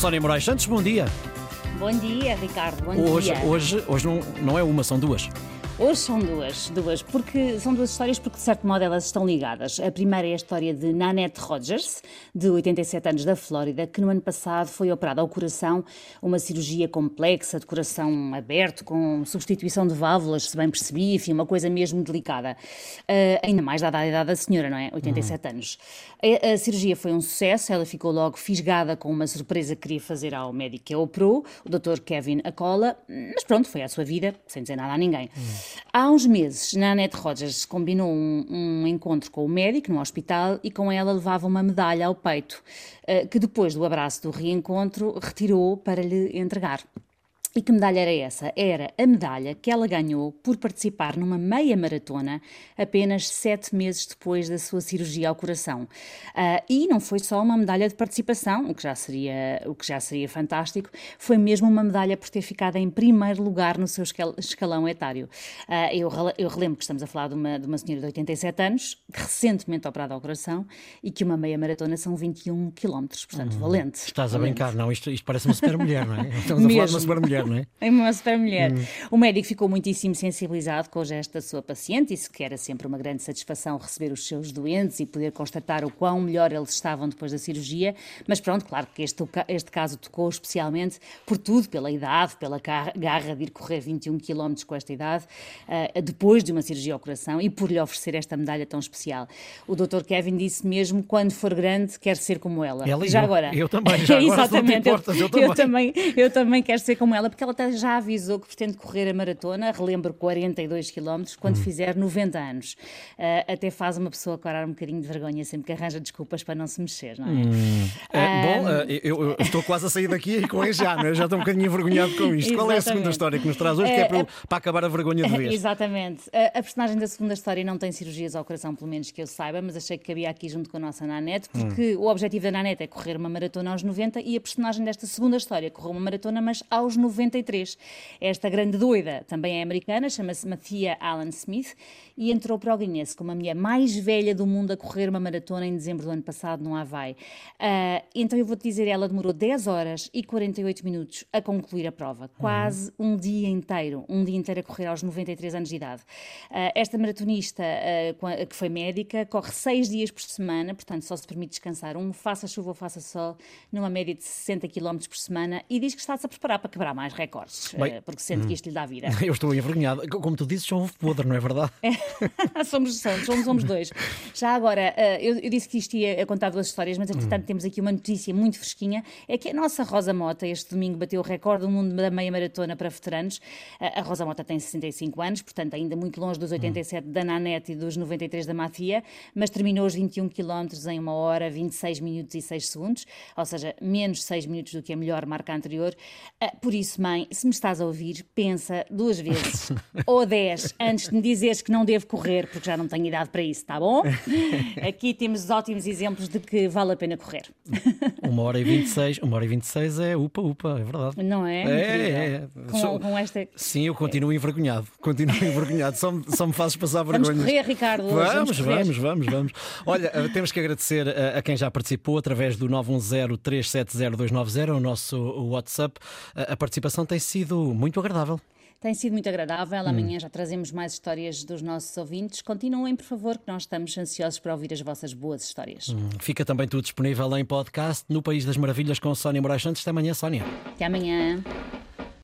Sónia Moraes Santos, bom dia. Bom dia, Ricardo. Bom Hoje, dia. hoje, hoje não, não é uma, são duas. Hoje são duas, duas, porque são duas histórias porque de certo modo elas estão ligadas. A primeira é a história de Nanette Rogers, de 87 anos da Flórida, que no ano passado foi operada ao coração, uma cirurgia complexa de coração aberto com substituição de válvulas, se bem percebi, enfim, uma coisa mesmo delicada. Uh, ainda mais dada a idade da senhora, não é? 87 Uhum. anos. A, a cirurgia foi um sucesso, ela ficou logo fisgada com uma surpresa que queria fazer ao médico que a operou, o Dr. Kevin Acola, mas pronto, foi a sua vida, sem dizer nada a ninguém. Há uns meses, Nanette Rogers combinou um, um encontro com o médico no hospital e com ela levava uma medalha ao peito, eh, que depois do abraço do reencontro retirou para lhe entregar. E que medalha era essa? Era a medalha que ela ganhou por participar numa meia maratona apenas sete meses depois da sua cirurgia ao coração. Ah, e não foi só uma medalha de participação, o que, já seria, o que já seria fantástico, foi mesmo uma medalha por ter ficado em primeiro lugar no seu escal- escalão etário. Ah, eu, eu relembro que estamos a falar de uma, de uma senhora de 87 anos, recentemente operada ao coração, e que uma meia maratona são 21 quilómetros, portanto, valente. Estás a valente. brincar, não? Isto, isto parece uma super mulher, não é? Estamos a falar de uma super mulher, não é? Uma super mulher. O médico ficou muitíssimo sensibilizado com o gesto da sua paciente, disse que era sempre uma grande satisfação receber os seus doentes e poder constatar o quão melhor eles estavam depois da cirurgia. Mas pronto, claro que este, este caso tocou especialmente por tudo, pela idade, pela gar- garra de ir correr 21 km com esta idade, ah, depois de uma cirurgia ao coração e por lhe oferecer esta medalha tão especial. O Dr. Kevin disse mesmo: quando for grande, quer ser como ela. Ela e já eu. agora. Eu também, já agora, Exatamente. importas, eu eu também. também, eu também quero ser como ela, porque ela até já avisou que pretende correr a maratona, relembro 42 km, quando Hum. fizer 90 anos. Ah, até faz uma pessoa corar um bocadinho de vergonha sempre que arranja desculpas para não se mexer, não é? É, bom, eh, eu, eu estou quase a sair daqui com já, não é? Já estou um bocadinho envergonhado com isto. Qual é a segunda história que nos traz hoje, que é É, para, é- para acabar a vergonha de vez? Exatamente. A, a personagem da segunda história não tem cirurgias ao coração, pelo menos que eu saiba, mas achei que cabia aqui junto com a nossa Nanette, porque o objetivo da Nanette é correr uma maratona aos 90 e a personagem desta segunda história correu uma maratona, mas aos 93. Esta grande doida também é americana, chama-se Mathia Allen Smith e entrou para o Guinness como a mulher mais velha do mundo a correr uma maratona em dezembro do ano passado no Havaí. Ah, então eu vou-te dizer, ela demorou 10 horas e 48 minutos a concluir a prova, quase um dia inteiro, um dia inteiro a correr aos 93 anos de idade. Ah, esta maratonista, qua- que foi médica, corre seis dias por semana, portanto só se permite descansar um, faça chuva ou faça sol, numa média de 60 km por semana, e diz que está-se a preparar para quebrar mais recordes, Bem, ah, porque sente que isto lhe dá vida. Eu estou envergonhado. Como tu dizes, sou um podre, não é verdade? somos, somos, somos, somos dois. Já agora, eh, eu, eu disse que isto ia contar duas histórias, mas entretanto temos aqui uma notícia muito fresquinha: é que a nossa Rosa Mota este domingo bateu o recorde do mundo da meia maratona para veteranos. Eh, A Rosa Mota tem 65 anos, portanto, ainda muito longe dos 87 da Nanette e dos 93 da Matia, mas terminou os 21 km em 1 hora, 26 minutos e 6 segundos, ou seja, menos 6 minutos do que a melhor marca anterior. Eh, Por isso, mãe, se me estás a ouvir, pensa duas vezes ou 10 antes de me dizeres que não devo correr, porque já não tenho idade para isso, tá bom? Aqui temos ótimos exemplos de que vale a pena correr. Uma hora e 26, uma hora e 26 é upa, upa, é verdade. Não é? É, é, é. Com, com esta. Sim, eu continuo envergonhado. Continuo envergonhado. Só me, só me fazes passar Vamos vergonha. correr, Ricardo. hoje, Vamos, correr. vamos, vamos, vamos. Olha, eh, temos que agradecer eh, a quem já participou através do 910-370-290, o nosso WhatsApp. Eh, A participação tem sido muito agradável. Tem sido muito agradável. Hum. Amanhã já trazemos mais histórias dos nossos ouvintes. Continuem, por favor, que nós estamos ansiosos para ouvir as vossas boas histórias. Fica também tudo disponível em podcast no País das Maravilhas com Sónia Moraes Santos. Até amanhã, Sónia. Até amanhã.